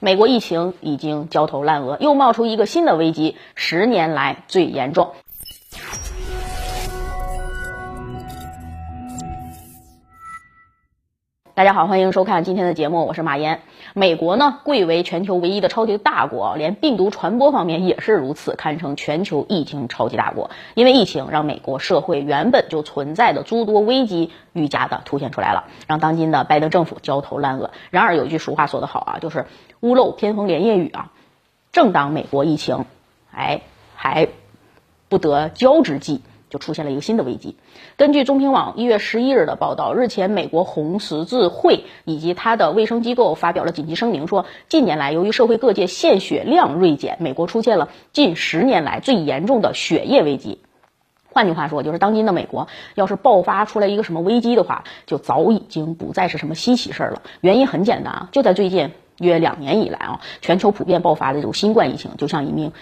美国疫情已经焦头烂额，又冒出一个新的危机，十年来最严重。大家好，欢迎收看今天的节目，我是马岩。美国呢，贵为全球唯一的超级大国，连病毒传播方面也是如此，堪称全球疫情超级大国。因为疫情，让美国社会原本就存在的诸多危机愈加的凸显出来了，让当今的拜登政府焦头烂额。然而有句俗话说得好啊，就是屋漏偏逢连夜雨啊。正当美国疫情，哎，还不得交之际。就出现了一个新的危机。根据中评网一月十一日的报道，日前美国红十字会以及它的卫生机构发表了紧急声明，说近年来由于社会各界献血量锐减，美国出现了近十年来最严重的血液危机。换句话说，就是当今的美国要是爆发出来一个什么危机的话，就早已经不再是什么稀奇事儿了。原因很简单啊，就在最近约两年以来啊，全球普遍爆发的这种新冠疫情，就像一名。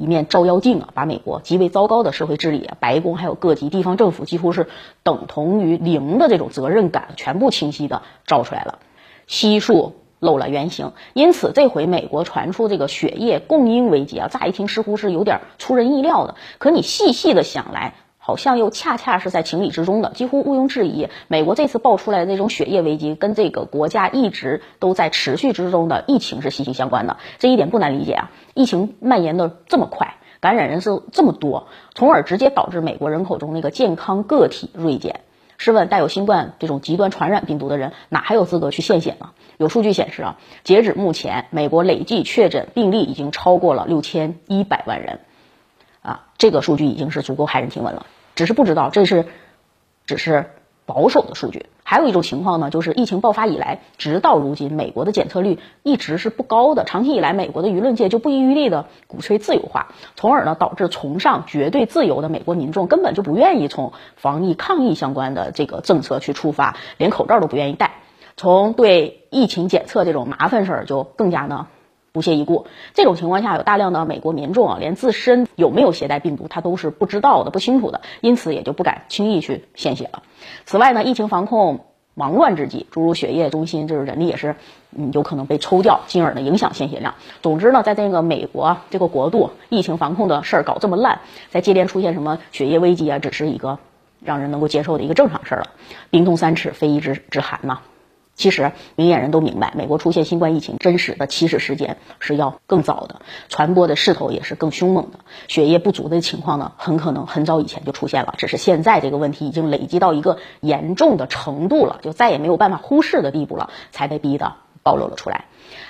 一面照妖镜啊，把美国极为糟糕的社会治理、白宫还有各级地方政府几乎是等同于零的这种责任感，全部清晰的照出来了，悉数露了原形。因此，这回美国传出这个血液供应危机啊，乍一听似乎是有点出人意料的，可你细细的想来。好像又恰恰是在情理之中的，几乎毋庸置疑。美国这次爆出来的那种血液危机，跟这个国家一直都在持续之中的疫情是息息相关的。这一点不难理解啊！疫情蔓延的这么快，感染人数这么多，从而直接导致美国人口中那个健康个体锐减。试问，带有新冠这种极端传染病毒的人，哪还有资格去献血呢？有数据显示啊，截止目前，美国累计确诊病例已经超过了六千一百万人。啊，这个数据已经是足够骇人听闻了。只是不知道这是只是保守的数据。还有一种情况呢，就是疫情爆发以来，直到如今，美国的检测率一直是不高的。长期以来，美国的舆论界就不遗余力的鼓吹自由化，从而呢导致崇尚绝对自由的美国民众根本就不愿意从防疫抗疫相关的这个政策去出发，连口罩都不愿意戴。从对疫情检测这种麻烦事儿就更加呢。不屑一顾，这种情况下，有大量的美国民众啊，连自身有没有携带病毒，他都是不知道的、不清楚的，因此也就不敢轻易去献血了。此外呢，疫情防控忙乱之际，诸如血液中心就是人力也是，嗯，有可能被抽调，进而呢影响献血量。总之呢，在这个美国这个国度，疫情防控的事儿搞这么烂，在接连出现什么血液危机啊，只是一个让人能够接受的一个正常事儿了。冰冻三尺，非一之之寒呐。其实，明眼人都明白，美国出现新冠疫情真实的起始时间是要更早的，传播的势头也是更凶猛的。血液不足的情况呢，很可能很早以前就出现了，只是现在这个问题已经累积到一个严重的程度了，就再也没有办法忽视的地步了，才被逼的暴露了出来。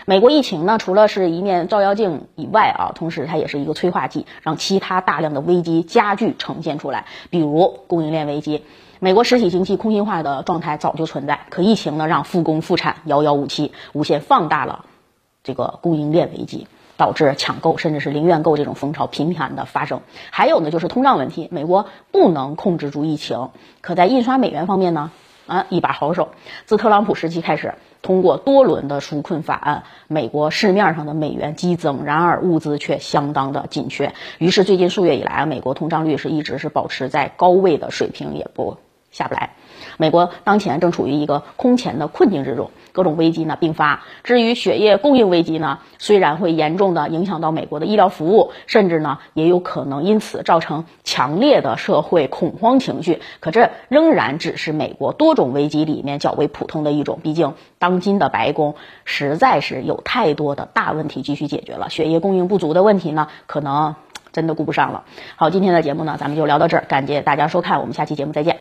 美国疫情呢，除了是一面照妖镜以外啊，同时它也是一个催化剂，让其他大量的危机加剧呈现出来，比如供应链危机。美国实体经济空心化的状态早就存在，可疫情呢让复工复产遥遥无期，无限放大了这个供应链危机，导致抢购甚至是零元购这种风潮频繁的发生。还有呢就是通胀问题，美国不能控制住疫情，可在印刷美元方面呢啊一把好手。自特朗普时期开始，通过多轮的纾困法案，美国市面上的美元激增，然而物资却相当的紧缺。于是最近数月以来，美国通胀率是一直是保持在高位的水平，也不。下不来，美国当前正处于一个空前的困境之中，各种危机呢并发。至于血液供应危机呢，虽然会严重的影响到美国的医疗服务，甚至呢也有可能因此造成强烈的社会恐慌情绪，可这仍然只是美国多种危机里面较为普通的一种。毕竟当今的白宫实在是有太多的大问题继续解决了，血液供应不足的问题呢，可能真的顾不上了。好，今天的节目呢，咱们就聊到这儿，感谢大家收看，我们下期节目再见。